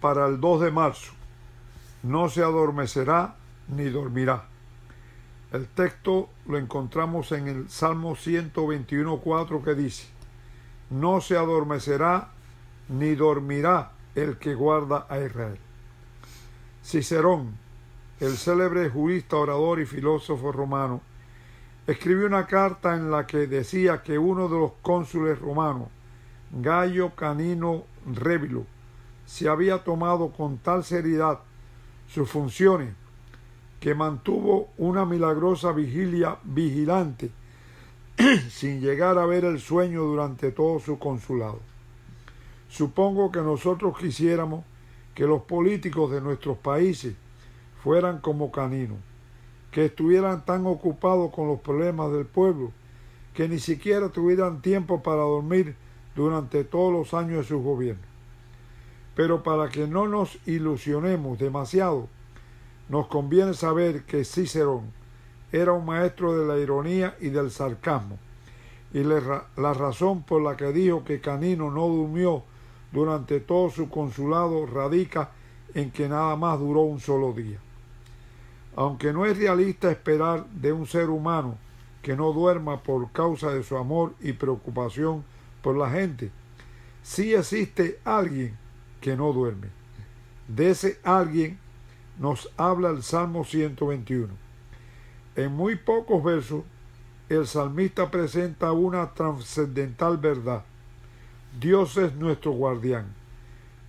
Para el 2 de marzo. No se adormecerá ni dormirá. El texto lo encontramos en el Salmo 121.4 que dice, No se adormecerá ni dormirá el que guarda a Israel. Cicerón, el célebre jurista, orador y filósofo romano, escribió una carta en la que decía que uno de los cónsules romanos, Gallo Canino Rébilo, se había tomado con tal seriedad sus funciones que mantuvo una milagrosa vigilia vigilante sin llegar a ver el sueño durante todo su consulado. Supongo que nosotros quisiéramos que los políticos de nuestros países fueran como caninos, que estuvieran tan ocupados con los problemas del pueblo que ni siquiera tuvieran tiempo para dormir durante todos los años de su gobierno. Pero para que no nos ilusionemos demasiado, nos conviene saber que Cicerón era un maestro de la ironía y del sarcasmo, y la razón por la que dijo que Canino no durmió durante todo su consulado radica en que nada más duró un solo día. Aunque no es realista esperar de un ser humano que no duerma por causa de su amor y preocupación por la gente, sí existe alguien que no duerme. De ese alguien nos habla el Salmo 121. En muy pocos versos, el salmista presenta una trascendental verdad. Dios es nuestro guardián.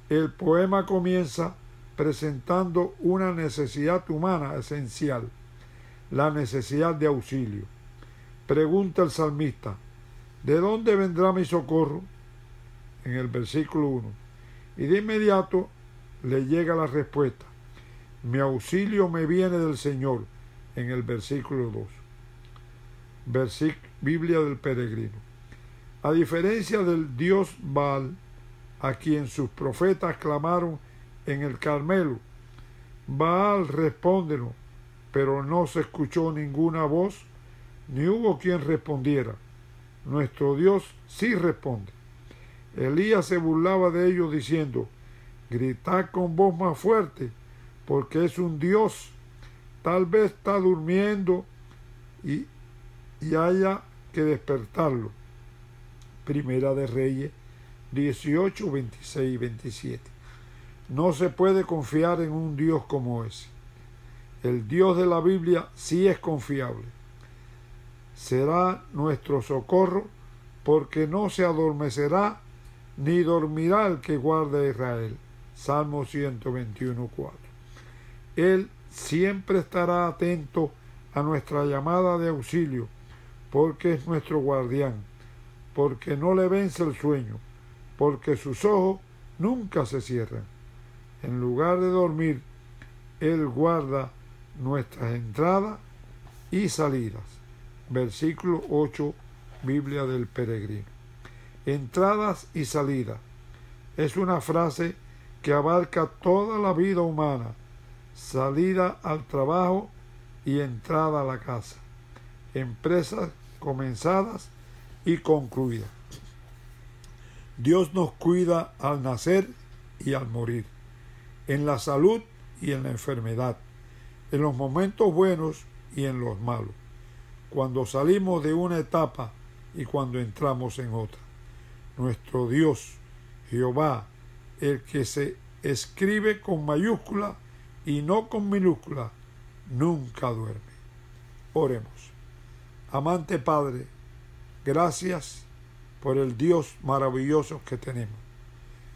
El poema comienza presentando una necesidad humana esencial, la necesidad de auxilio. Pregunta el salmista, ¿de dónde vendrá mi socorro? En el versículo 1. Y de inmediato le llega la respuesta, mi auxilio me viene del Señor, en el versículo 2. Biblia del peregrino. A diferencia del dios Baal, a quien sus profetas clamaron en el Carmelo, Baal respóndenos, pero no se escuchó ninguna voz, ni hubo quien respondiera. Nuestro Dios sí responde. Elías se burlaba de ellos diciendo, gritad con voz más fuerte, porque es un Dios. Tal vez está durmiendo y, y haya que despertarlo. Primera de Reyes 18, 26 y 27. No se puede confiar en un Dios como ese. El Dios de la Biblia sí es confiable. Será nuestro socorro porque no se adormecerá ni dormirá el que guarda a Israel. Salmo 121, 4. Él siempre estará atento a nuestra llamada de auxilio porque es nuestro guardián porque no le vence el sueño, porque sus ojos nunca se cierran. En lugar de dormir, Él guarda nuestras entradas y salidas. Versículo 8, Biblia del Peregrino. Entradas y salidas. Es una frase que abarca toda la vida humana. Salida al trabajo y entrada a la casa. Empresas comenzadas y concluida. Dios nos cuida al nacer y al morir, en la salud y en la enfermedad, en los momentos buenos y en los malos, cuando salimos de una etapa y cuando entramos en otra. Nuestro Dios, Jehová, el que se escribe con mayúscula y no con minúscula, nunca duerme. Oremos. Amante Padre, Gracias por el Dios maravilloso que tenemos.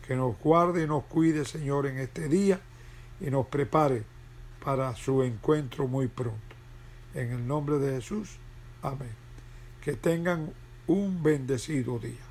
Que nos guarde y nos cuide, Señor, en este día y nos prepare para su encuentro muy pronto. En el nombre de Jesús. Amén. Que tengan un bendecido día.